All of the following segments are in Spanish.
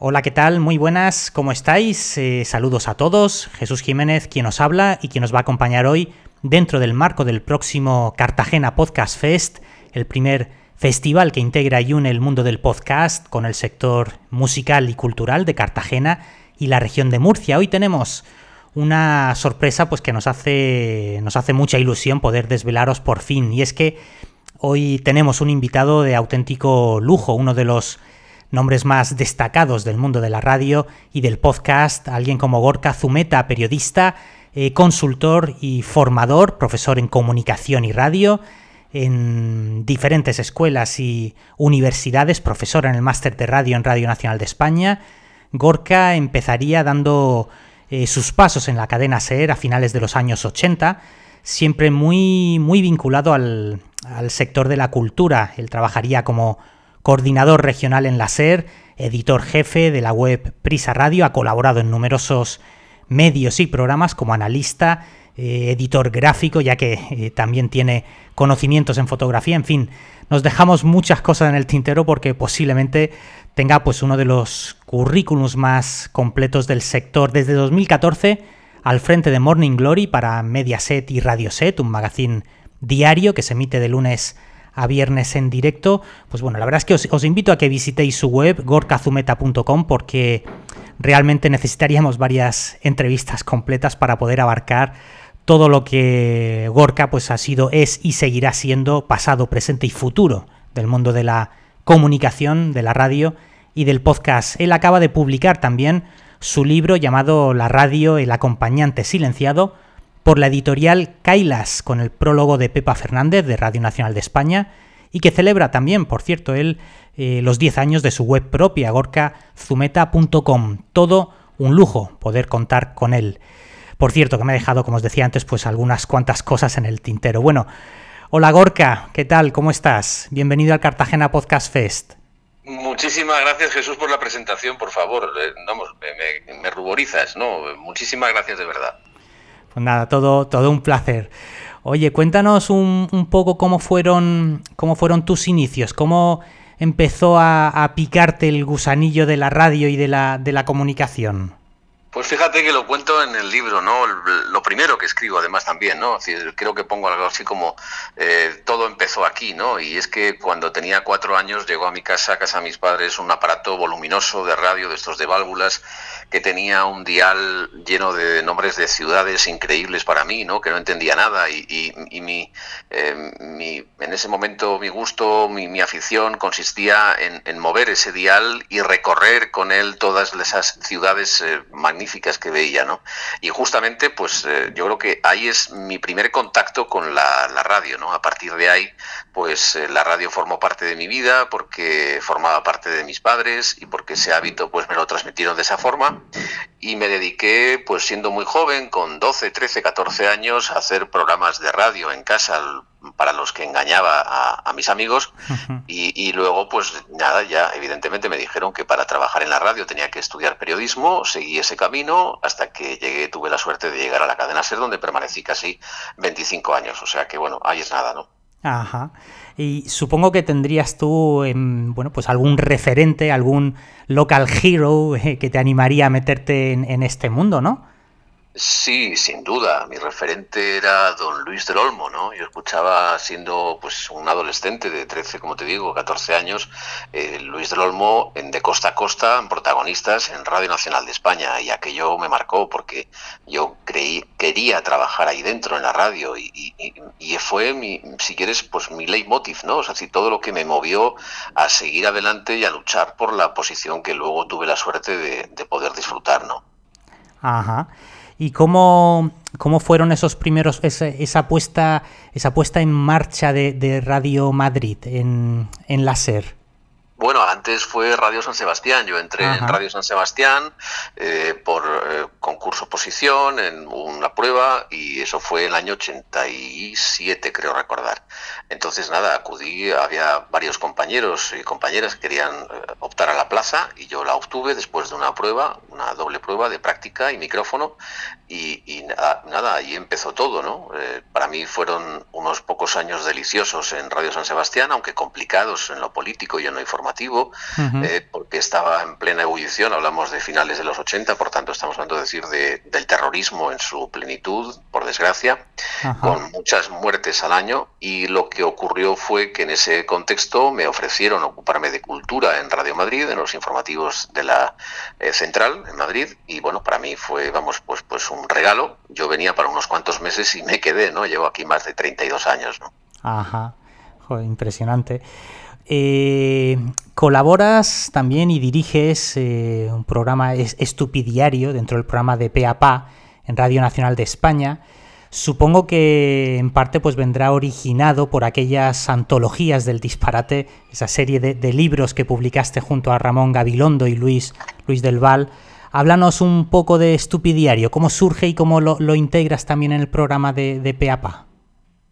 Hola, ¿qué tal? Muy buenas, ¿cómo estáis? Eh, saludos a todos. Jesús Jiménez, quien os habla y quien nos va a acompañar hoy dentro del marco del próximo Cartagena Podcast Fest, el primer festival que integra y une el mundo del podcast con el sector musical y cultural de Cartagena y la región de Murcia. Hoy tenemos una sorpresa pues que nos hace nos hace mucha ilusión poder desvelaros por fin y es que hoy tenemos un invitado de auténtico lujo, uno de los nombres más destacados del mundo de la radio y del podcast, alguien como Gorka Zumeta, periodista, eh, consultor y formador, profesor en comunicación y radio en diferentes escuelas y universidades, profesor en el máster de radio en Radio Nacional de España. Gorka empezaría dando eh, sus pasos en la cadena SER a finales de los años 80, siempre muy, muy vinculado al, al sector de la cultura. Él trabajaría como coordinador regional en la SER, editor jefe de la web Prisa Radio, ha colaborado en numerosos medios y programas como analista, eh, editor gráfico, ya que eh, también tiene conocimientos en fotografía, en fin, nos dejamos muchas cosas en el tintero porque posiblemente tenga pues uno de los currículums más completos del sector. Desde 2014 al frente de Morning Glory para Mediaset y Radioset, un magazine diario que se emite de lunes a viernes en directo, pues bueno, la verdad es que os, invito a que visitéis su web, gorkazumeta.com, porque realmente necesitaríamos varias entrevistas completas para poder abarcar todo lo que Gorka pues ha sido, es y seguirá siendo pasado, presente y futuro del mundo de la comunicación, de la radio y del podcast. Él acaba de publicar también su libro llamado La radio, el acompañante silenciado, por la editorial Kailas, con el prólogo de Pepa Fernández de Radio Nacional de España, y que celebra también, por cierto, él eh, los 10 años de su web propia, gorkazumeta.com. Todo un lujo poder contar con él. Por cierto, que me ha dejado, como os decía antes, pues algunas cuantas cosas en el tintero. Bueno, hola Gorka, ¿qué tal? ¿Cómo estás? Bienvenido al Cartagena Podcast Fest. Muchísimas gracias Jesús por la presentación, por favor. Eh, vamos, me, me ruborizas, ¿no? Muchísimas gracias de verdad. Pues nada, todo, todo un placer. Oye, cuéntanos un, un poco cómo fueron, cómo fueron tus inicios, cómo empezó a, a, picarte el gusanillo de la radio y de la, de la comunicación. Pues fíjate que lo cuento en el libro, ¿no? Lo primero que escribo, además, también, ¿no? creo que pongo algo así como eh, todo empezó aquí, ¿no? Y es que cuando tenía cuatro años llegó a mi casa, a casa de mis padres, un aparato voluminoso de radio, de estos de válvulas, que tenía un dial lleno de nombres de ciudades increíbles para mí, ¿no? Que no entendía nada y, eh, mi, en ese momento mi gusto, mi, afición consistía en, en, mover ese dial y recorrer con él todas esas ciudades eh, magníficas que veía, ¿no? Y justamente, pues eh, yo creo que ahí es mi primer contacto con la, radio, ¿no? A partir de ahí, pues eh, la radio formó parte de mi vida porque formaba parte de mis padres y porque ese hábito pues me lo transmitieron de esa forma y me dediqué, pues siendo muy joven, con 12, 13, 14 años, a hacer programas de radio en casa para los que engañaba a, a mis amigos uh -huh. y, y, luego pues nada, ya evidentemente me dijeron que para trabajar en la radio tenía que estudiar periodismo, seguí ese camino hasta que llegué, tuve la suerte de llegar a la cadena SER donde permanecí casi 25 años, o sea que bueno, ahí es nada, ¿no? Ajá. Y supongo que tendrías tú, eh, bueno, pues algún referente, algún local hero eh, que te animaría a meterte en, en este mundo, ¿no? Sí, sin duda. Mi referente era don Luis del Olmo, ¿no? Yo escuchaba, siendo pues un adolescente de 13, como te digo, 14 años, eh, Luis del Olmo en De Costa a Costa, en protagonistas en Radio Nacional de España. Y aquello me marcó porque yo creí, quería trabajar ahí dentro, en la radio. Y, y, y fue, mi, si quieres, pues mi leitmotiv, ¿no? O sea, todo lo que me movió a seguir adelante y a luchar por la posición que luego tuve la suerte de, de poder disfrutar, ¿no? Ajá. ¿Y cómo, cómo fueron esos primeros, esa, esa, puesta, esa puesta en marcha de, de Radio Madrid en, en la SER? Bueno, antes fue Radio San Sebastián. Yo entré Ajá. en Radio San Sebastián eh, por eh, concurso oposición en una prueba y eso fue el año 87, creo recordar. Entonces, nada, acudí, había varios compañeros y compañeras que querían eh, optar a la plaza y yo la obtuve después de una prueba, una doble prueba de práctica y micrófono, y, nada, ahí empezó todo, ¿no? Eh, para mí fueron unos pocos años deliciosos en Radio San Sebastián, aunque complicados en lo político y en lo informativo, eh, porque estaba en plena ebullición, hablamos de finales de los 80, por tanto estamos hablando de decir del terrorismo en su plenitud, por desgracia, con muchas muertes al año, y lo que ocurrió fue que en ese contexto me ofrecieron ocuparme de cultura en Radio Madrid, en los informativos de la eh, central en Madrid, y bueno, para mí fue, vamos, pues, pues un un regalo. Yo venía para unos cuantos meses y me quedé, ¿no? Llevo aquí más de 32 años, ¿no? Ajá, Joder, impresionante. Eh, colaboras también y diriges eh, un programa estupidiario dentro del programa de PAPA en Radio Nacional de España. Supongo que en parte pues vendrá originado por aquellas antologías del disparate, esa serie de, libros que publicaste junto a Ramón Gabilondo y Luis, Luis del Val, Háblanos un poco de Estupidiario, cómo surge y cómo lo, integras también en el programa de, de PEAPA.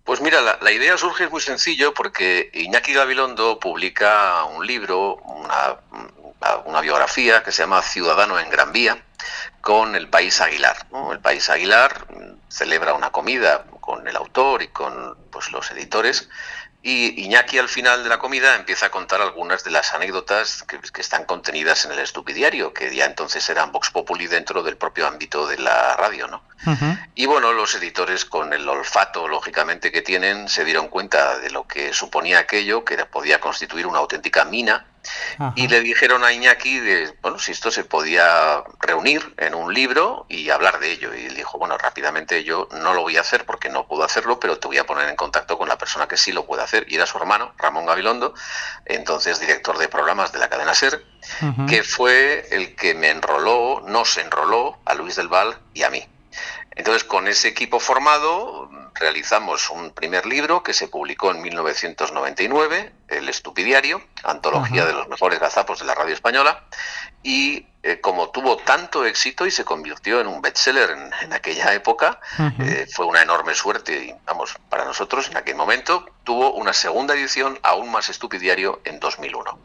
Pues mira, la, idea surge es muy sencillo porque Iñaki Gabilondo publica un libro, una, biografía que se llama Ciudadano en Gran Vía con el País Aguilar. El País Aguilar celebra una comida con el autor y con pues, los editores y Iñaki al final de la comida empieza a contar algunas de las anécdotas que, están contenidas en el estupidiario, que ya entonces eran Vox Populi dentro del propio ámbito de la radio, ¿no? Y bueno, los editores con el olfato, lógicamente, que tienen, se dieron cuenta de lo que suponía aquello, que podía constituir una auténtica mina y le dijeron a Iñaki de, bueno, si esto se podía reunir en un libro y hablar de ello. Y él dijo, bueno, rápidamente yo no lo voy a hacer porque no puedo hacerlo, pero te voy a poner en contacto con la persona que sí lo puede hacer. Y era su hermano, Ramón Gabilondo, entonces director de programas de la cadena SER, que fue el que me enroló, nos enroló a Luis del Val y a mí. Entonces, con ese equipo formado, realizamos un primer libro que se publicó en 1999, El Estupidiario, antología de los mejores gazapos de la radio española, y eh, como tuvo tanto éxito y se convirtió en un bestseller en, en aquella época, eh, fue una enorme suerte, y vamos, para nosotros en aquel momento, tuvo una segunda edición aún más estupidiario en 2001.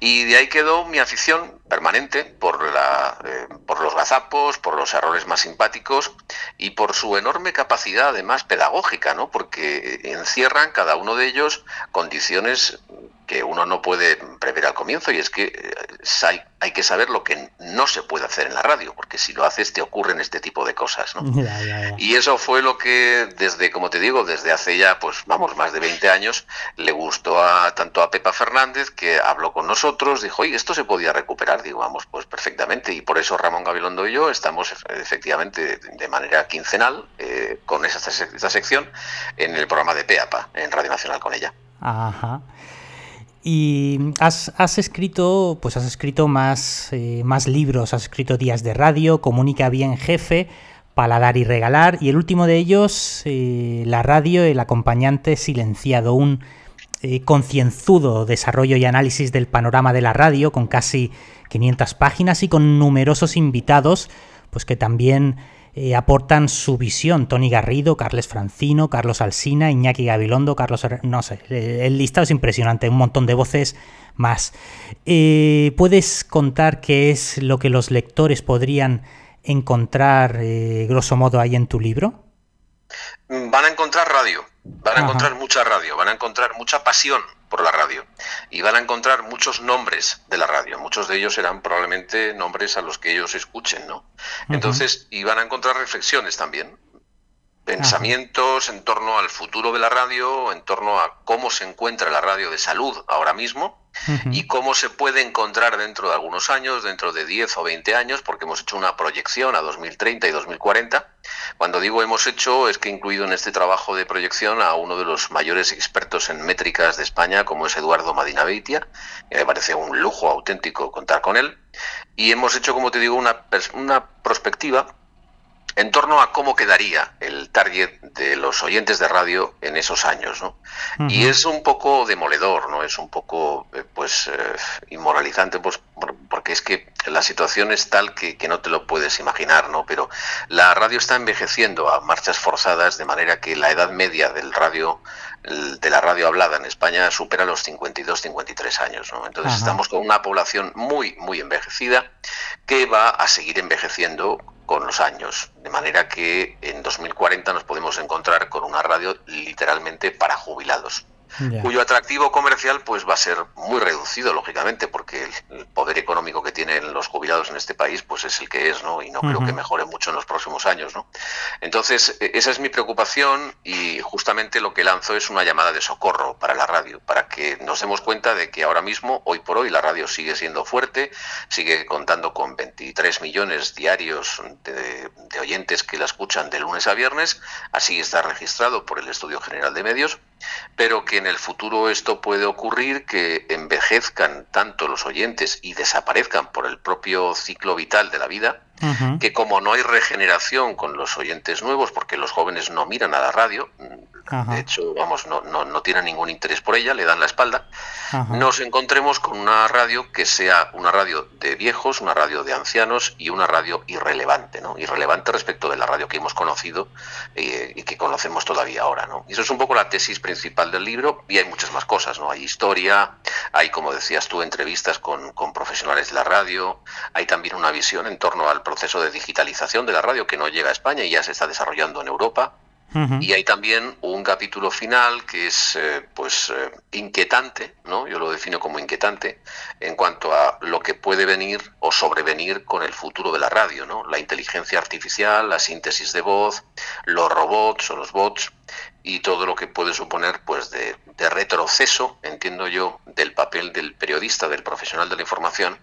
Y de ahí quedó mi afición permanente por, la, eh, por los gazapos, por los errores más simpáticos y por su enorme capacidad además pedagógica, ¿no? porque encierran cada uno de ellos condiciones que uno no puede prever al comienzo y es que eh, hay, que saber lo que no se puede hacer en la radio, porque si lo haces te ocurren este tipo de cosas. ¿no? Y eso fue lo que desde, como te digo, desde hace ya, pues vamos, más de 20 años, le gustó a, tanto a Pepa Fernández, que habló con nosotros, dijo, oye, esto se podía recuperar, digo, vamos, pues perfectamente, y por eso Ramón Gabilondo y yo estamos efectivamente de manera quincenal eh, con esa, esa sección en el programa de PEAPA, en Radio Nacional con ella. Ajá. Y has, escrito, pues has escrito más, eh, más libros, has escrito Días de Radio, Comunica bien jefe, Paladar y regalar, y el último de ellos, eh, La radio, el acompañante silenciado, un eh, concienzudo desarrollo y análisis del panorama de la radio, con casi 500 páginas y con numerosos invitados, pues que también eh, aportan su visión. Tony Garrido, Carles Francino, Carlos Alsina, Iñaki Gabilondo, Carlos... No sé, el listado es impresionante, un montón de voces más. Eh, ¿Puedes contar qué es lo que los lectores podrían encontrar, eh, grosso modo, ahí en tu libro? Van a encontrar radio, van a encontrar mucha radio, van a encontrar mucha pasión por la radio y van a encontrar muchos nombres de la radio. Muchos de ellos serán probablemente nombres a los que ellos escuchen, ¿no? Entonces, y van a encontrar reflexiones también, pensamientos en torno al futuro de la radio, en torno a cómo se encuentra la radio de salud ahora mismo y cómo se puede encontrar dentro de algunos años, dentro de 10 o 20 años, porque hemos hecho una proyección a 2030 y 2040. Cuando digo hemos hecho, es que he incluido en este trabajo de proyección a uno de los mayores expertos en métricas de España, como es Eduardo Madina Beitia, que me parece un lujo auténtico contar con él. Y hemos hecho, como te digo, una, una perspectiva en torno a cómo quedaría el target de los oyentes de radio en esos años, ¿no? Y es un poco demoledor, ¿no? Es un poco, eh, pues, eh, inmoralizante, pues, porque es que la situación es tal que, que, no te lo puedes imaginar, ¿no? Pero la radio está envejeciendo a marchas forzadas, de manera que la edad media del radio de la radio hablada en España supera los 52-53 años. ¿no? Entonces estamos con una población muy, muy envejecida que va a seguir envejeciendo con los años, de manera que en 2040 nos podemos encontrar con una radio literalmente para jubilados cuyo atractivo comercial pues va a ser muy reducido, lógicamente, porque el, poder económico que tienen los jubilados en este país pues es el que es, ¿no? Y no creo que mejore mucho en los próximos años, ¿no? Entonces, e, esa es mi preocupación y justamente lo que lanzo es una llamada de socorro para la radio, para que nos demos cuenta de que ahora mismo, hoy por hoy, la radio sigue siendo fuerte, sigue contando con 23 millones diarios de, de oyentes que la escuchan de lunes a viernes, así está registrado por el Estudio General de Medios, pero que en el futuro esto puede ocurrir, que envejezcan tanto los oyentes y desaparezcan por el propio ciclo vital de la vida, que como no hay regeneración con los oyentes nuevos, porque los jóvenes no miran a la radio, de hecho, vamos, no, no, no, tienen ningún interés por ella, le dan la espalda, nos encontremos con una radio que sea una radio de viejos, una radio de ancianos y una radio irrelevante, ¿no? Irrelevante respecto de la radio que hemos conocido eh, y que conocemos todavía ahora, ¿no? Y eso es un poco la tesis principal del libro y hay muchas más cosas, ¿no? Hay historia, hay, como decías tú, entrevistas con, con profesionales de la radio, hay también una visión en torno al proceso de digitalización de la radio que no llega a España y ya se está desarrollando en Europa y hay también un capítulo final que es eh, pues eh, inquietante, ¿no? Yo lo defino como inquietante en cuanto a lo que puede venir o sobrevenir con el futuro de la radio, ¿no? La inteligencia artificial, la síntesis de voz, los robots o los bots y todo lo que puede suponer pues de, de retroceso, entiendo yo, del papel del periodista, del profesional de la información,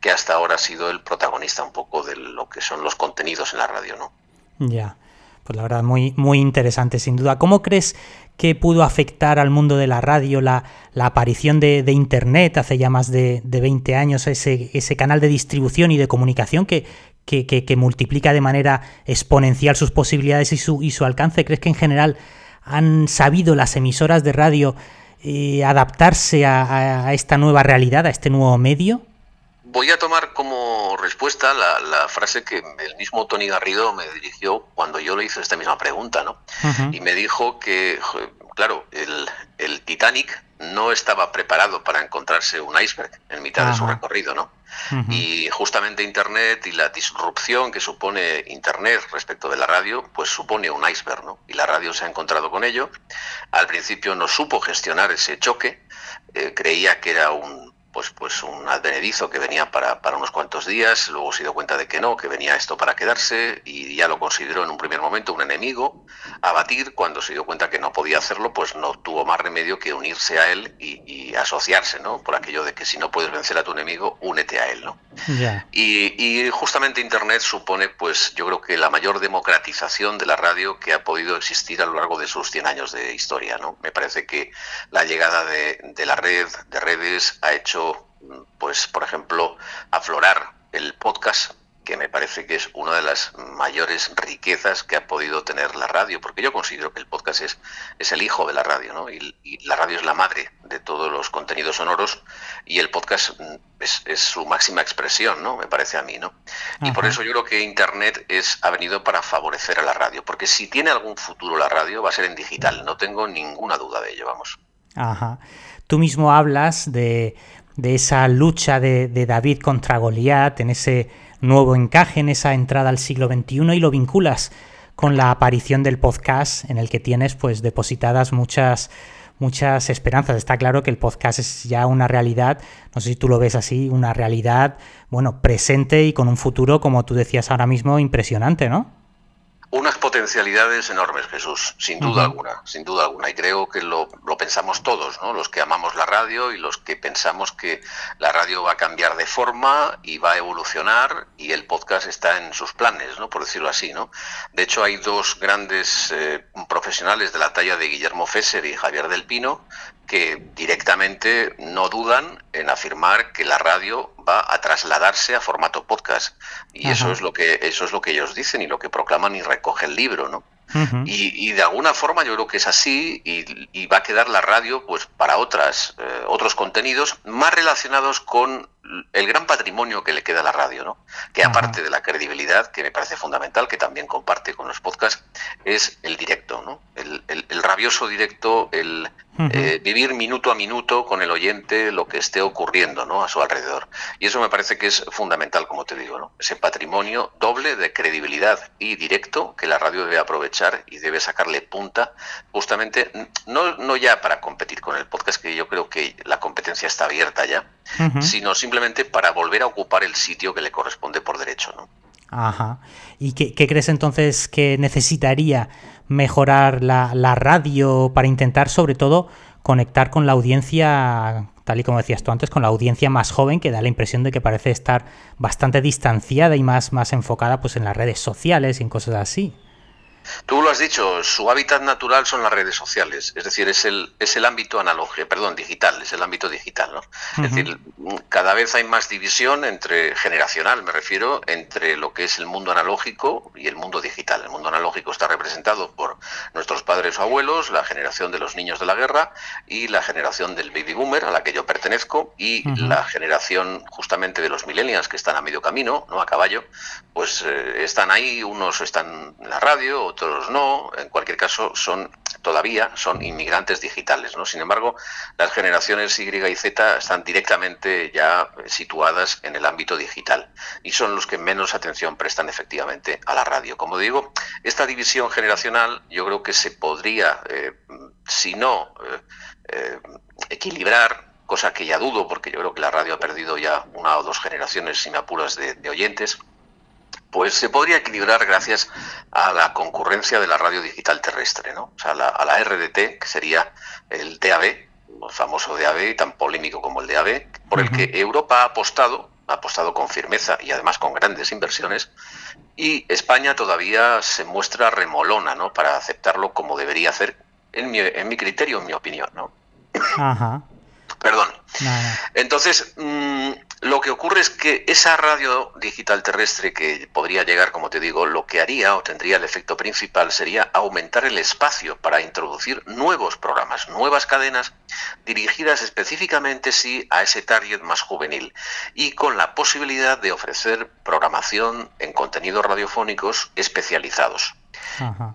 que hasta ahora ha sido el protagonista un poco de lo que son los contenidos en la radio, ¿no? Ya. Pues la verdad, muy, muy interesante, sin duda. ¿Cómo crees que pudo afectar al mundo de la radio la, aparición de, Internet hace ya más de, 20 años, ese, ese, canal de distribución y de comunicación que, que, multiplica de manera exponencial sus posibilidades y su, y su alcance? ¿Crees que en general han sabido las emisoras de radio eh, adaptarse a esta nueva realidad, a este nuevo medio? Voy a tomar como respuesta la, frase que el mismo Tony Garrido me dirigió cuando yo le hice esta misma pregunta, ¿no? Y me dijo que, claro, el, Titanic no estaba preparado para encontrarse un iceberg en mitad de su recorrido, ¿no? Y justamente Internet y la disrupción que supone Internet respecto de la radio, pues supone un iceberg, ¿no? Y la radio se ha encontrado con ello. Al principio no supo gestionar ese choque, eh, creía que era un pues, pues un advenedizo que venía para, para, unos cuantos días, luego se dio cuenta de que no, que venía esto para quedarse y ya lo consideró en un primer momento un enemigo a batir, cuando se dio cuenta que no podía hacerlo, pues no tuvo más remedio que unirse a él y, asociarse, ¿no? Por aquello de que si no puedes vencer a tu enemigo, únete a él, ¿no? Y, y justamente Internet supone, pues yo creo que la mayor democratización de la radio que ha podido existir a lo largo de sus 100 años de historia, ¿no? Me parece que la llegada de, de la red, de redes, ha hecho pues, por ejemplo, aflorar el podcast que me parece que es una de las mayores riquezas que ha podido tener la radio, porque yo considero que el podcast es, es el hijo de la radio, ¿no? Y, la radio es la madre de todos los contenidos sonoros y el podcast es, su máxima expresión, ¿no? Me parece a mí, ¿no? Y por eso yo creo que Internet es, ha venido para favorecer a la radio, porque si tiene algún futuro la radio va a ser en digital, no tengo ninguna duda de ello, vamos. Ajá. Tú mismo hablas de de esa lucha de, David contra Goliat, en ese nuevo encaje, en esa entrada al siglo XXI y lo vinculas con la aparición del podcast en el que tienes pues depositadas muchas muchas esperanzas. Está claro que el podcast es ya una realidad, no sé si tú lo ves así, una realidad, bueno, presente y con un futuro, como tú decías ahora mismo, impresionante, ¿no? Unas potencialidades enormes, Jesús, sin duda alguna, sin duda alguna. Y creo que lo, pensamos todos, ¿no? Los que amamos la radio y los que pensamos que la radio va a cambiar de forma y va a evolucionar y el podcast está en sus planes, ¿no? Por decirlo así, ¿no? De hecho, hay dos grandes eh, profesionales de la talla de Guillermo Fesser y Javier del Pino que directamente no dudan en afirmar que la radio va a trasladarse a formato podcast. Y eso es lo que eso es lo que ellos dicen y lo que proclaman y recoge el libro no y, de alguna forma yo creo que es así y, va a quedar la radio pues para otras eh, otros contenidos más relacionados con el gran patrimonio que le queda a la radio, ¿no? Que aparte de la credibilidad, que me parece fundamental, que también comparte con los podcasts, es el directo, ¿no? El, rabioso directo, el eh, vivir minuto a minuto con el oyente lo que esté ocurriendo, ¿no? A su alrededor. Y eso me parece que es fundamental, como te digo, ¿no? Ese patrimonio doble de credibilidad y directo que la radio debe aprovechar y debe sacarle punta, justamente, no, no ya para competir con el podcast, que yo creo que la competencia está abierta ya, sino simplemente para volver a ocupar el sitio que le corresponde por derecho. ¿no? Ajá. ¿Y qué, crees entonces que necesitaría mejorar la, la, radio para intentar sobre todo conectar con la audiencia, tal y como decías tú antes, con la audiencia más joven que da la impresión de que parece estar bastante distanciada y más, más enfocada pues, en las redes sociales y en cosas así? Tú lo has dicho, su hábitat natural son las redes sociales, es decir, es el, es el ámbito analógico, perdón, digital, es el ámbito digital, ¿no? Es decir, cada vez hay más división entre, generacional me refiero, entre lo que es el mundo analógico y el mundo digital. El mundo analógico está representado por nuestros padres o abuelos, la generación de los niños de la guerra y la generación del baby boomer, a la que yo pertenezco, y la generación justamente de los millennials que están a medio camino, no a caballo, pues eh, están ahí, unos están en la radio, otros no, en cualquier caso son todavía son inmigrantes digitales, ¿no? Sin embargo, las generaciones Y y Z están directamente ya situadas en el ámbito digital y son los que menos atención prestan efectivamente a la radio. Como digo, esta división generacional yo creo que se podría, eh, si no eh, eh, equilibrar, cosa que ya dudo, porque yo creo que la radio ha perdido ya una o dos generaciones, sin apuros, de oyentes, pues se podría equilibrar gracias a la concurrencia de la radio digital terrestre, ¿no? O sea, a la RDT, que sería el DAB, el famoso DAB, tan polémico como el DAB, por el que Europa ha apostado, ha apostado con firmeza y además con grandes inversiones, y España todavía se muestra remolona, ¿no? Para aceptarlo como debería hacer, en mi, en mi criterio, en mi opinión, ¿no? Ajá. Perdón. Entonces, mm, lo que ocurre es que esa radio digital terrestre que podría llegar, como te digo, lo que haría o tendría el efecto principal sería aumentar el espacio para introducir nuevos programas, nuevas cadenas dirigidas específicamente sí a ese target más juvenil y con la posibilidad de ofrecer programación en contenidos radiofónicos especializados.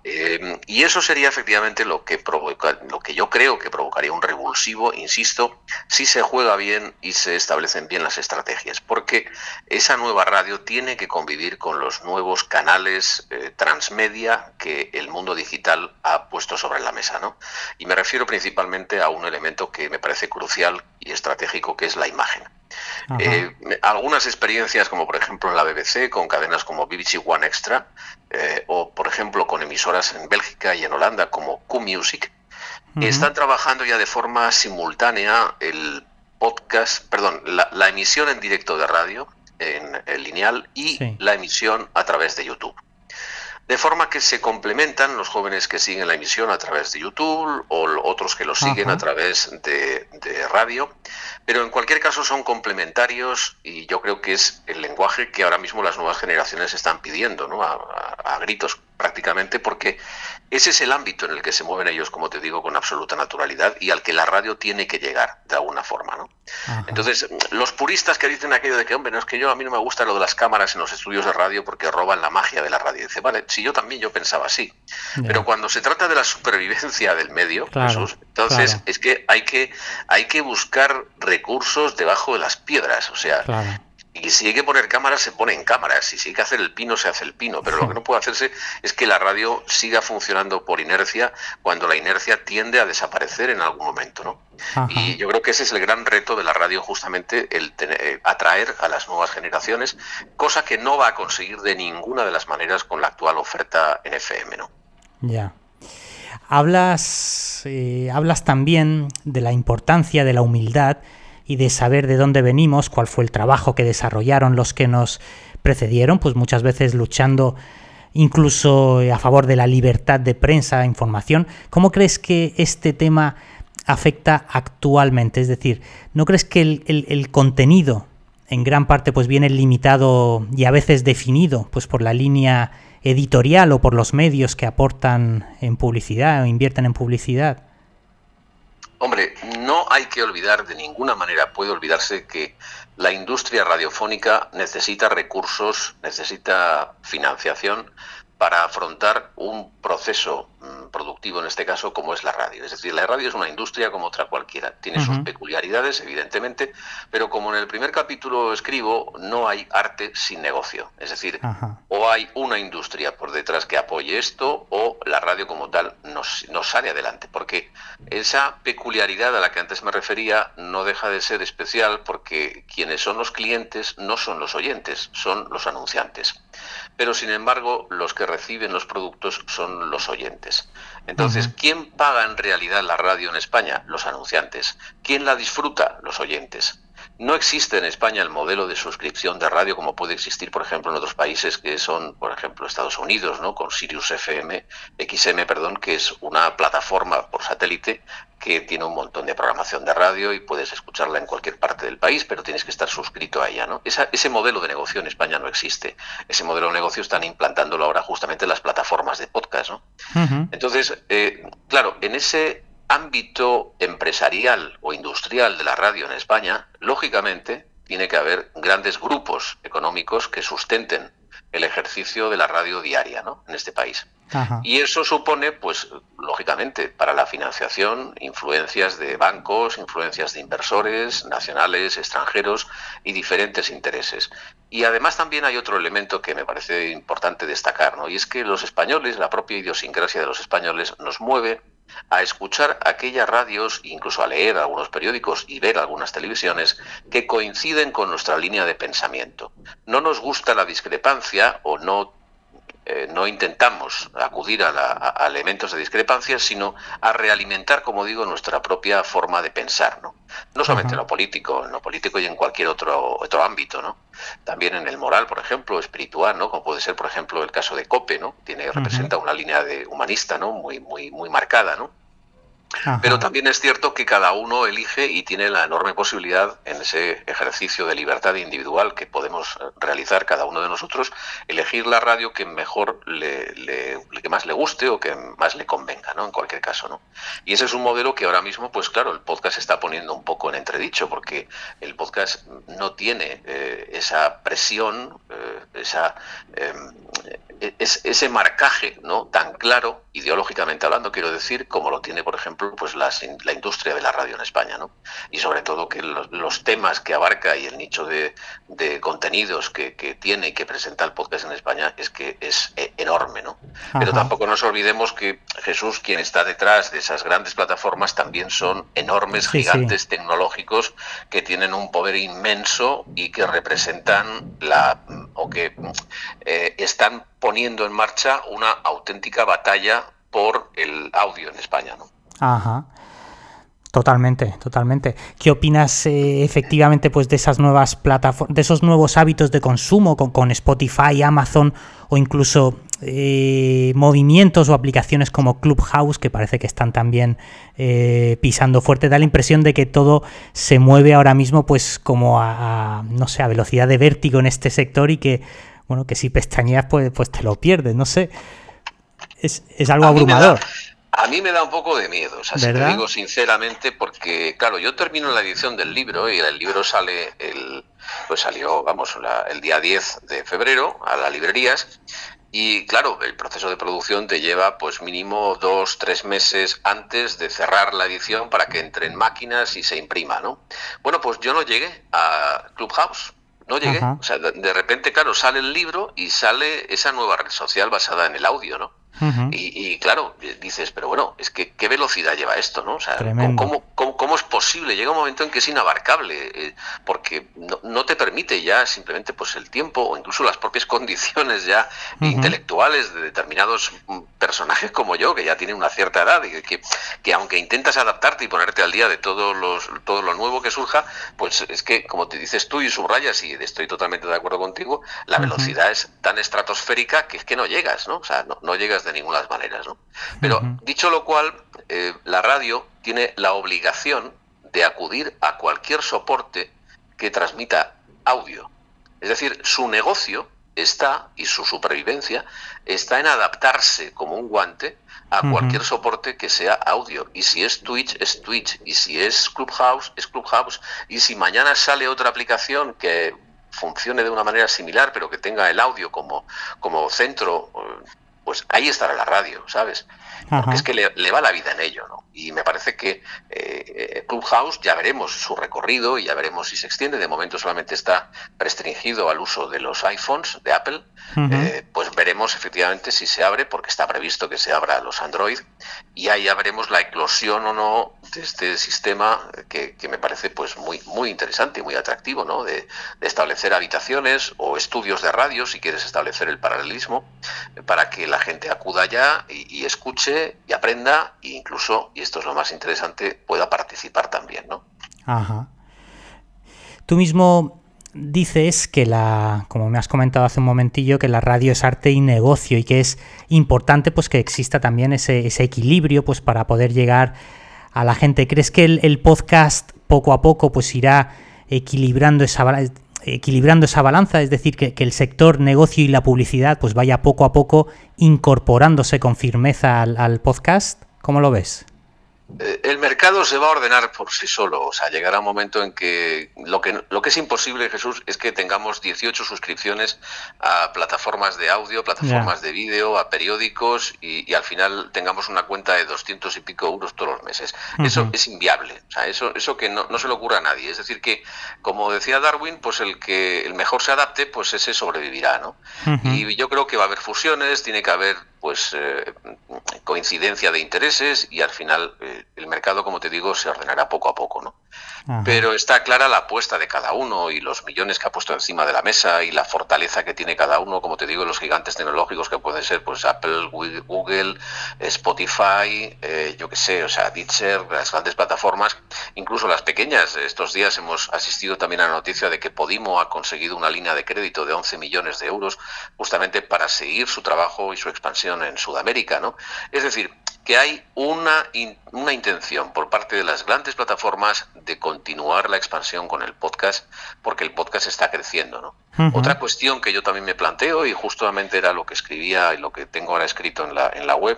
Em, y eso sería efectivamente lo que provoca, lo que yo creo que provocaría un revulsivo, insisto, si se juega bien y se establecen bien las estrategias, porque esa nueva radio tiene que convivir con los nuevos canales eh, transmedia que el mundo digital ha puesto sobre la mesa, ¿no? Y me refiero principalmente a un elemento que me parece crucial y estratégico, que es la imagen. Eh, algunas experiencias, como por ejemplo en la BBC, con cadenas como BBC One Extra, eh, o por ejemplo con emisoras en Bélgica y en Holanda como Q-Music, están trabajando ya de forma simultánea el podcast, perdón, la, emisión en directo de radio en, el lineal y la emisión a través de YouTube. De forma que se complementan los jóvenes que siguen la emisión a través de YouTube o otros que lo siguen a través de, radio, pero en cualquier caso son complementarios y yo creo que es el lenguaje que ahora mismo las nuevas generaciones están pidiendo, ¿no? a gritos prácticamente porque ese es el ámbito en el que se mueven ellos, como te digo, con absoluta naturalidad y al que la radio tiene que llegar de alguna forma. ¿no? Entonces, los puristas que dicen aquello de que, hombre, no es que yo a mí no me gusta lo de las cámaras en los estudios de radio porque roban la magia de la radio. Dice, vale, si yo también yo pensaba así. Pero cuando se trata de la supervivencia del medio, entonces es que hay que hay que buscar recursos debajo de las piedras. O sea, y si hay que poner cámaras, se ponen cámaras. Y si hay que hacer el pino, se hace el pino. Pero lo que no puede hacerse es que la radio siga funcionando por inercia cuando la inercia tiende a desaparecer en algún momento. ¿no? Y yo creo que ese es el gran reto de la radio, justamente el eh, atraer a las nuevas generaciones, cosa que no va a conseguir de ninguna de las maneras con la actual oferta en FM. ¿no? Ya. Hablas, eh, hablas también de la importancia de la humildad y de saber de dónde venimos, cuál fue el trabajo que desarrollaron los que nos precedieron, pues muchas veces luchando incluso a favor de la libertad de prensa, información. ¿Cómo crees que este tema afecta actualmente? Es decir, ¿no crees que el, contenido en gran parte pues viene limitado y a veces definido pues por la línea editorial o por los medios que aportan en publicidad o invierten en publicidad? Hombre, no hay que olvidar de ninguna manera, puede olvidarse que la industria radiofónica necesita recursos, necesita financiación para afrontar un proceso mm, productivo en este caso como es la radio. Es decir, la radio es una industria como otra cualquiera. Tiene sus peculiaridades, evidentemente, pero como en el primer capítulo escribo, no hay arte sin negocio. Es decir, o hay una industria por detrás que apoye esto o la radio como tal no, no sale adelante. Porque esa peculiaridad a la que antes me refería no deja de ser especial porque quienes son los clientes no son los oyentes, son los anunciantes pero sin embargo los que reciben los productos son los oyentes. Entonces, ¿quién paga en realidad la radio en España? Los anunciantes. ¿Quién la disfruta? Los oyentes. No existe en España el modelo de suscripción de radio como puede existir, por ejemplo, en otros países que son, por ejemplo, Estados Unidos, ¿no? Con Sirius FM, XM, perdón, que es una plataforma por satélite que tiene un montón de programación de radio y puedes escucharla en cualquier parte del país, pero tienes que estar suscrito a ella, ¿no? ese modelo de negocio en España no existe. Ese modelo de negocio están implantándolo ahora justamente las plataformas de podcast, ¿no? Entonces, eh, claro, en ese ámbito empresarial o industrial de la radio en España, lógicamente tiene que haber grandes grupos económicos que sustenten el ejercicio de la radio diaria ¿no? en este país. Y eso supone, pues, lógicamente, para la financiación, influencias de bancos, influencias de inversores nacionales, extranjeros y diferentes intereses. Y además también hay otro elemento que me parece importante destacar, ¿no? Y es que los españoles, la propia idiosincrasia de los españoles, nos mueve a escuchar aquellas radios, incluso a leer algunos periódicos y ver algunas televisiones que coinciden con nuestra línea de pensamiento. No nos gusta la discrepancia o no eh, no intentamos acudir a, elementos de discrepancia, sino a realimentar, como digo, nuestra propia forma de pensar, ¿no? No solamente en lo político, en lo político y en cualquier otro, otro ámbito, ¿no? También en el moral, por ejemplo, espiritual, ¿no? Como puede ser, por ejemplo, el caso de Cope, ¿no? Tiene, representa una línea de humanista, ¿no? Muy, muy, muy marcada, ¿no? Pero también es cierto que cada uno elige y tiene la enorme posibilidad en ese ejercicio de libertad individual que podemos eh, realizar cada uno de nosotros, elegir la radio que mejor le, que más le guste o que más le convenga, ¿no? En cualquier caso, ¿no? Y ese es un modelo que ahora mismo, pues claro, el podcast está poniendo un poco en entredicho porque el podcast no tiene eh, esa presión, eh, esa em, es, ese marcaje, ¿no? Tan claro ideológicamente hablando, quiero decir, como lo tiene, por ejemplo, pues la, la industria de la radio en España, ¿no? Y sobre todo que los, temas que abarca y el nicho de, contenidos que, tiene y que presenta el podcast en España es que es eh, enorme, ¿no? Pero tampoco nos olvidemos que Jesús, quien está detrás de esas grandes plataformas, también son enormes, gigantes tecnológicos que tienen un poder inmenso y que representan la o que eh, están poniendo en marcha una auténtica batalla por el audio en España, ¿no? Ajá. Totalmente, totalmente. ¿Qué opinas eh, efectivamente pues de esas nuevas plataformas, de esos nuevos hábitos de consumo con, Spotify, Amazon o incluso eh, movimientos o aplicaciones como Clubhouse que parece que están también eh, pisando fuerte? Da la impresión de que todo se mueve ahora mismo pues como a, no sé, a velocidad de vértigo en este sector y que bueno, que si pestañeas pues, pues te lo pierdes, no sé. Es, algo abrumador. A mí me da un poco de miedo, o sea, si te digo sinceramente, porque, claro, yo termino la edición del libro y el libro sale, el, pues salió, vamos, el día 10 de febrero a las librerías y, claro, el proceso de producción te lleva, pues mínimo dos, tres meses antes de cerrar la edición para que entre en máquinas y se imprima, ¿no? Bueno, pues yo no llegué a Clubhouse, no llegué. O sea, de, repente, claro, sale el libro y sale esa nueva red social basada en el audio, ¿no? Y, claro, dices, pero bueno, es que qué velocidad lleva esto, ¿no? O sea, ¿cómo, cómo, es posible? Llega un momento en que es inabarcable, eh, porque no, te permite ya simplemente pues el tiempo o incluso las propias condiciones ya intelectuales de determinados mm, personajes como yo, que ya tienen una cierta edad y que, que aunque intentas adaptarte y ponerte al día de todos los, todo lo nuevo que surja, pues es que, como te dices tú y subrayas, y estoy totalmente de acuerdo contigo, la velocidad es tan estratosférica que es que no llegas, ¿no? O sea, no, no llegas de ninguna maneras. ¿no? Pero dicho lo cual, eh, la radio tiene la obligación de acudir a cualquier soporte que transmita audio. Es decir, su negocio está, y su supervivencia, está en adaptarse como un guante a cualquier soporte que sea audio. Y si es Twitch, es Twitch. Y si es Clubhouse, es Clubhouse. Y si mañana sale otra aplicación que funcione de una manera similar, pero que tenga el audio como, como centro, pues ahí estará la radio, ¿sabes? Porque es que le, va la vida en ello, ¿no? Y me parece que eh, Clubhouse ya veremos su recorrido y ya veremos si se extiende. De momento solamente está restringido al uso de los iPhones de Apple. Eh, pues veremos efectivamente si se abre, porque está previsto que se abra a los Android. Y ahí ya veremos la eclosión o no de este sistema que, me parece pues muy, muy interesante y muy atractivo, ¿no? De, establecer habitaciones o estudios de radio, si quieres establecer el paralelismo, para que la gente acuda ya y, escuche y aprenda e incluso y esto es lo más interesante, pueda participar también, ¿no? Ajá. Tú mismo dices que la, como me has comentado hace un momentillo, que la radio es arte y negocio y que es importante pues que exista también ese, equilibrio pues para poder llegar a la gente. ¿Crees que el, podcast poco a poco pues irá equilibrando esa, equilibrando esa balanza? Es decir, que, el sector negocio y la publicidad pues vaya poco a poco incorporándose con firmeza al podcast. ¿Cómo lo ves? Eh, el mercado se va a ordenar por sí solo, o sea, llegará un momento en que lo que, lo que es imposible, Jesús, es que tengamos 18 suscripciones a plataformas de audio, plataformas de vídeo, a periódicos y, al final tengamos una cuenta de 200 y pico euros todos los meses. Eso es inviable, o sea, eso, eso que no, se le ocurra a nadie. Es decir, que, como decía Darwin, pues el que el mejor se adapte, pues ese sobrevivirá, ¿no? Y yo creo que va a haber fusiones, tiene que haber pues eh, coincidencia de intereses y al final eh, el mercado, como te digo, se ordenará poco a poco, ¿no? Pero está clara la apuesta de cada uno y los millones que ha puesto encima de la mesa y la fortaleza que tiene cada uno, como te digo, los gigantes tecnológicos que pueden ser pues Apple, Google, Spotify, eh, yo qué sé, o sea, Ditcher, las grandes plataformas, incluso las pequeñas. Estos días hemos asistido también a la noticia de que Podimo ha conseguido una línea de crédito de 11 millones de euros justamente para seguir su trabajo y su expansión en Sudamérica, ¿no? Es decir, que hay una, una intención por parte de las grandes plataformas de continuar la expansión con el podcast porque el podcast está creciendo. ¿no? Otra cuestión que yo también me planteo, y justamente era lo que escribía y lo que tengo ahora escrito en la, en la web,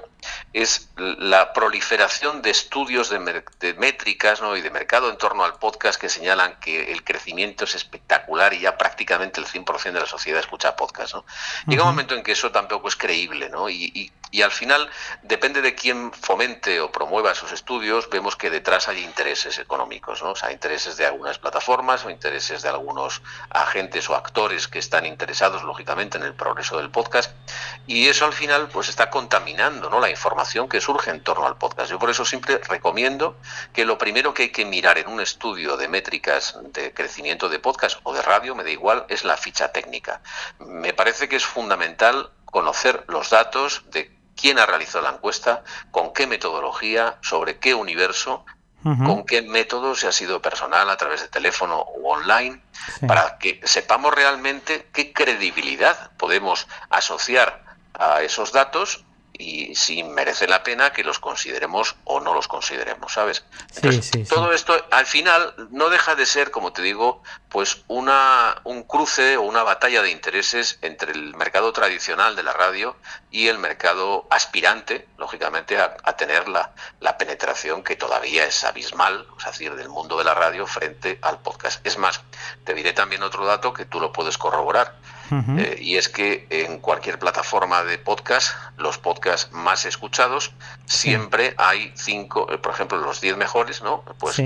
es la proliferación de estudios de, de métricas ¿no? y de mercado en torno al podcast que señalan que el crecimiento es espectacular y ya prácticamente el 100% de la sociedad escucha podcast. ¿no? Llega un momento en que eso tampoco es creíble ¿no? y, y, y al final depende de quién fomente o promueva esos estudios, vemos que detrás hay intereses económicos, ¿no? o sea, intereses de algunas plataformas o intereses de algunos agentes o actores que están interesados, lógicamente, en el progreso del podcast, y eso al final pues está contaminando ¿no? la información que surge en torno al podcast. Yo por eso siempre recomiendo que lo primero que hay que mirar en un estudio de métricas de crecimiento de podcast o de radio, me da igual, es la ficha técnica. Me parece que es fundamental conocer los datos de quién ha realizado la encuesta, con qué metodología, sobre qué universo, con qué método, si ha sido personal, a través de teléfono u online, para que sepamos realmente qué credibilidad podemos asociar a esos datos y si merece la pena que los consideremos o no los consideremos, ¿sabes? Entonces, todo esto al final no deja de ser, como te digo, pues una, un cruce o una batalla de intereses entre el mercado tradicional de la radio y el mercado aspirante, lógicamente, a, tener la, la, penetración que todavía es abismal, es decir, del mundo de la radio frente al podcast. Es más, te diré también otro dato que tú lo puedes corroborar. Eh, y es que en cualquier plataforma de podcast, los podcasts más escuchados, siempre hay cinco, eh, por ejemplo, los diez mejores, ¿no? Pues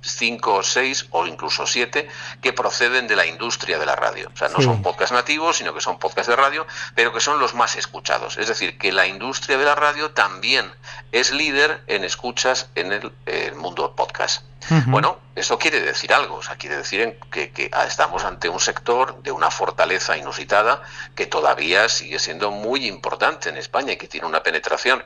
cinco o seis o incluso siete que proceden de la industria de la radio. O sea, no son podcasts nativos, sino que son podcasts de radio, pero que son los más escuchados. Es decir, que la industria de la radio también es líder en escuchas en el, el mundo podcast. Bueno, eso quiere decir algo, o sea, quiere decir que, estamos ante un sector de una fortaleza inusitada que todavía sigue siendo muy importante en España y que tiene una penetración.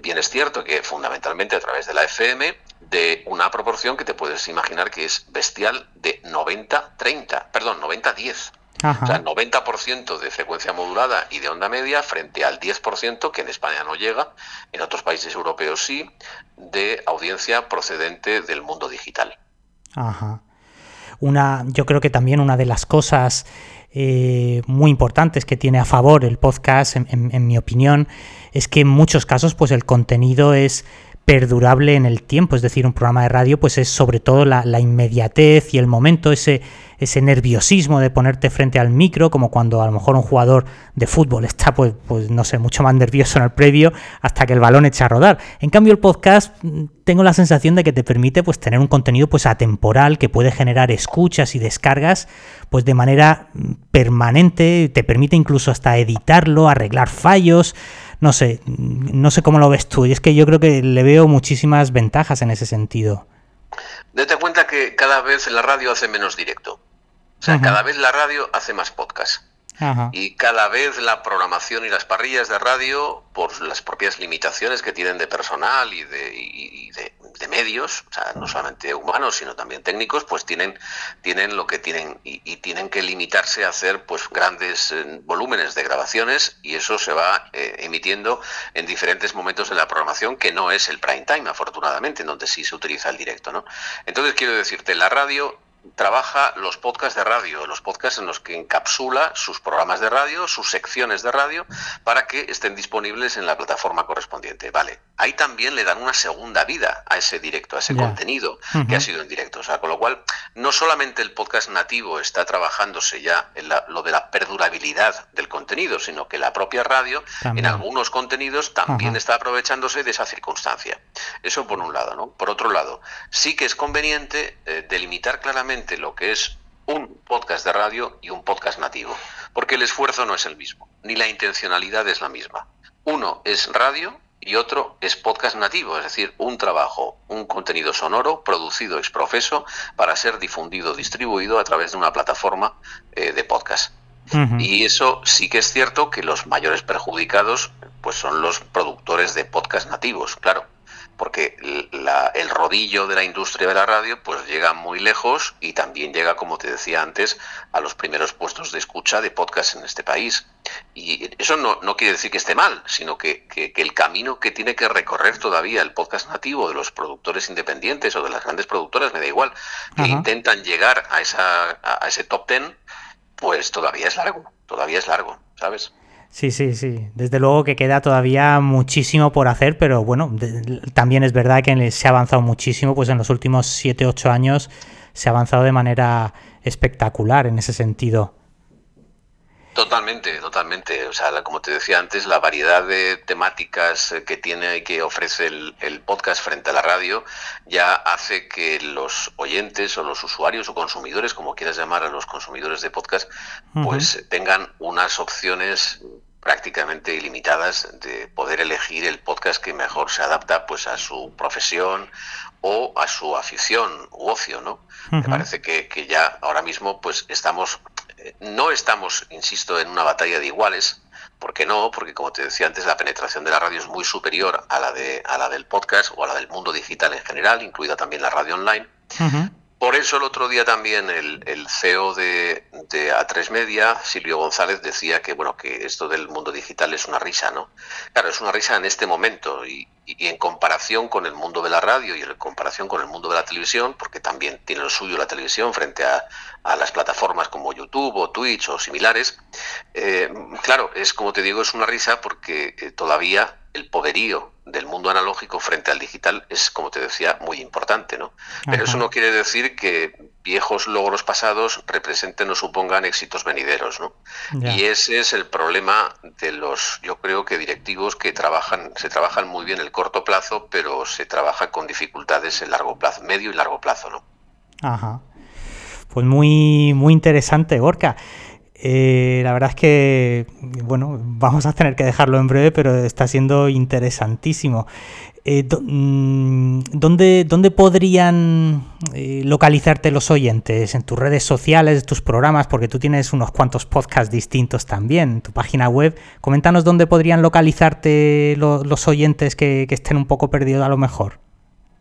Bien es cierto que fundamentalmente a través de la FM, de una proporción que te puedes imaginar que es bestial de 90-30, perdón, 90-10. O sea, 90% de frecuencia modulada y de onda media frente al 10% que en España no llega, en otros países europeos sí, de audiencia procedente del mundo digital. Ajá. Una, yo creo que también una de las cosas eh, muy importantes que tiene a favor el podcast, en, mi opinión, es que en muchos casos pues el contenido es perdurable en el tiempo, es decir, un programa de radio pues es sobre todo la, la inmediatez y el momento, ese ese nerviosismo de ponerte frente al micro, como cuando a lo mejor un jugador de fútbol está, pues, pues no sé, mucho más nervioso en el previo hasta que el balón echa a rodar. En cambio, el podcast mm, tengo la sensación de que te permite pues tener un contenido pues atemporal que puede generar escuchas y descargas pues de manera mm, permanente, te permite incluso hasta editarlo, arreglar fallos, no sé, mm, no sé cómo lo ves tú, y es que yo creo que le veo muchísimas ventajas en ese sentido. Date cuenta que cada vez la radio hace menos directo. O sea, cada vez la radio hace más podcast. Y cada vez la programación y las parrillas de radio, por las propias limitaciones que tienen de personal y de, medios, o sea, no solamente humanos, sino también técnicos, pues tienen, tienen lo que tienen y, tienen que limitarse a hacer pues grandes eh, volúmenes de grabaciones y eso se va eh, emitiendo en diferentes momentos de la programación que no es el prime time, afortunadamente, en donde sí se utiliza el directo. ¿no? Entonces quiero decirte, la radio trabaja los podcasts de radio, los podcasts en los que encapsula sus programas de radio, sus secciones de radio, para que estén disponibles en la plataforma correspondiente. Vale, ahí también le dan una segunda vida a ese directo, a ese contenido que ha sido en directo. O sea, con lo cual, no solamente el podcast nativo está trabajándose ya en lo de la perdurabilidad del contenido, sino que la propia radio, en algunos contenidos, también está aprovechándose de esa circunstancia. Eso por un lado, ¿no? Por otro lado, sí que es conveniente eh, delimitar claramente lo que es un podcast de radio y un podcast nativo, porque el esfuerzo no es el mismo, ni la intencionalidad es la misma. Uno es radio y otro es podcast nativo, es decir, un trabajo, un contenido sonoro producido ex profeso para ser difundido, distribuido a través de una plataforma eh, de podcast. Y eso sí que es cierto que los mayores perjudicados pues son los productores de podcast nativos, claro porque el rodillo de la industria de la radio pues llega muy lejos y también llega, como te decía antes, a los primeros puestos de escucha de podcast en este país. Y eso no, quiere decir que esté mal, sino que, el camino que tiene que recorrer todavía el podcast nativo de los productores independientes o de las grandes productoras, me da igual, que intentan llegar a, esa, a ese top ten, pues todavía es largo, todavía es largo, ¿sabes? Sí, sí, sí. Desde luego que queda todavía muchísimo por hacer, pero bueno, también es verdad que se ha avanzado muchísimo, pues en los últimos 7, 8 años se ha avanzado de manera espectacular en ese sentido. Totalmente, totalmente. O sea, como te decía antes, la variedad de temáticas eh, que tiene y que ofrece el, podcast frente a la radio ya hace que los oyentes o los usuarios o consumidores, como quieras llamar a los consumidores de podcast, pues tengan unas opciones prácticamente ilimitadas de poder elegir el podcast que mejor se adapta pues a su profesión o a su afición u ocio, ¿no? Me parece que, que, ya ahora mismo pues estamos, no estamos, insisto, en una batalla de iguales, ¿Por qué no? Porque como te decía antes, la penetración de la radio es muy superior a la de a la del podcast o a la del mundo digital en general, incluida también la radio online. Por eso el otro día también el, CEO de, A3 Media, Silvio González, decía que bueno que esto del mundo digital es una risa, ¿no? Claro, es una risa en este momento y, en comparación con el mundo de la radio y en comparación con el mundo de la televisión, porque también tiene lo suyo la televisión frente a, las plataformas como YouTube o Twitch o similares, eh, claro, es como te digo, es una risa porque eh, todavía el poderío del mundo analógico frente al digital es, como te decía, muy importante, ¿no? Pero eso no quiere decir que viejos logros pasados representen o supongan éxitos venideros, ¿no? Y ese es el problema de los, yo creo que directivos que trabajan, se trabajan muy bien el corto plazo, pero se trabaja con dificultades en largo plazo, medio y largo plazo, ¿no? Ajá. Pues muy, muy interesante, Gorka. Eh, la verdad es que, bueno, vamos a tener que dejarlo en breve, pero está siendo interesantísimo. Eh, mm, ¿dónde, podrían eh, localizarte los oyentes? ¿En tus redes sociales, tus programas? Porque tú tienes unos cuantos podcasts distintos también, tu página web. Coméntanos dónde podrían localizarte los oyentes que estén un poco perdidos a lo mejor.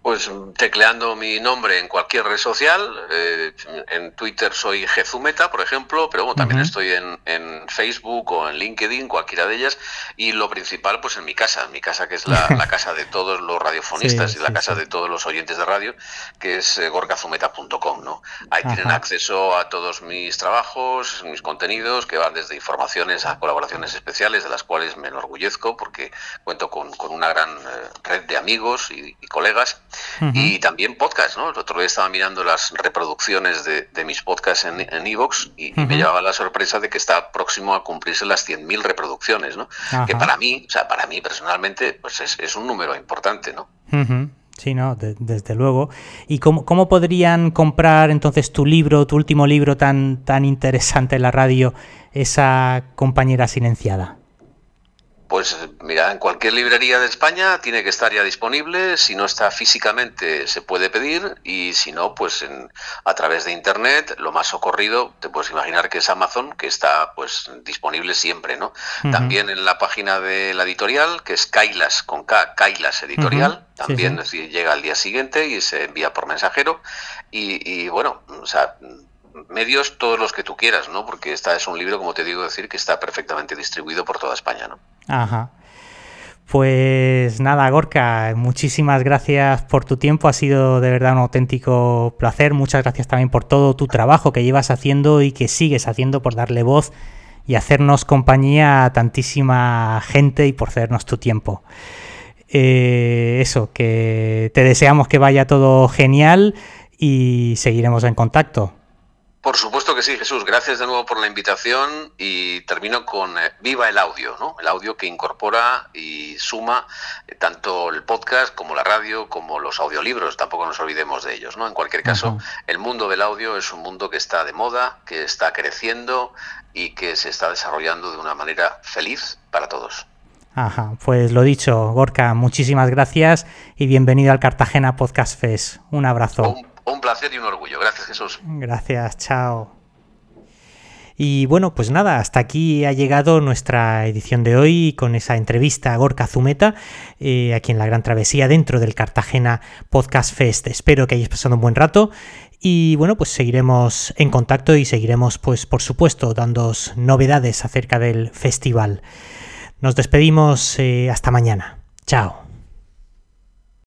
Pues tecleando mi nombre en cualquier red social, eh, en Twitter soy Jezumeta, por ejemplo, pero bueno, también estoy en, en, Facebook o en LinkedIn, cualquiera de ellas, y lo principal, pues en mi casa, mi casa que es la, casa de todos los radiofonistas y la casa de todos los oyentes de radio, que es eh, ¿no? Ahí tienen acceso a todos mis trabajos, mis contenidos, que van desde informaciones a colaboraciones especiales, de las cuales me enorgullezco, porque cuento con, una gran eh, red de amigos y colegas y también podcast, ¿no? El otro día estaba mirando las reproducciones de, mis podcasts en Evox y, me llevaba la sorpresa de que está próximo a cumplirse las 100.000 reproducciones, ¿no? Que para mí, o sea, para mí personalmente, pues es, un número importante, ¿no? Sí, no, desde luego. ¿Y cómo, cómo, podrían comprar entonces tu libro, tu último libro tan, tan interesante en la radio, esa compañera silenciada? Pues mira, en cualquier librería de España tiene que estar ya disponible. Si no está físicamente, se puede pedir. Y si no, pues a través de internet, lo más socorrido, te puedes imaginar que es Amazon, que está pues disponible siempre, ¿no? También en la página de la editorial, que es Kailas, con K, Kailas Editorial, también llega al día siguiente y se envía por mensajero. Y, y bueno, o sea medios todos los que tú quieras, ¿no? Porque esta es un libro, como te digo, decir que está perfectamente distribuido por toda España, ¿no? Ajá. Pues nada, Gorka, muchísimas gracias por tu tiempo, ha sido de verdad un auténtico placer, muchas gracias también por todo tu trabajo que llevas haciendo y que sigues haciendo por darle voz y hacernos compañía a tantísima gente y por cedernos tu tiempo. Eh, eso, que te deseamos que vaya todo genial y seguiremos en contacto. Por supuesto que sí, Jesús. Gracias de nuevo por la invitación y termino con eh, Viva el audio, ¿no? El audio que incorpora y suma eh, tanto el podcast como la radio, como los audiolibros. Tampoco nos olvidemos de ellos, ¿no? En cualquier caso, el mundo del audio es un mundo que está de moda, que está creciendo y que se está desarrollando de una manera feliz para todos. Ajá, pues lo dicho, Gorka, muchísimas gracias y bienvenido al Cartagena Podcast Fest. Un abrazo. Un placer y un orgullo. Gracias, Jesús. Gracias, chao. Y bueno, pues nada, hasta aquí ha llegado nuestra edición de hoy con esa entrevista a Gorka Zumeta, eh, aquí en la Gran Travesía dentro del Cartagena Podcast Fest. Espero que hayáis pasado un buen rato y bueno, pues seguiremos en contacto y seguiremos, pues por supuesto, dando novedades acerca del festival. Nos despedimos eh, hasta mañana. Chao.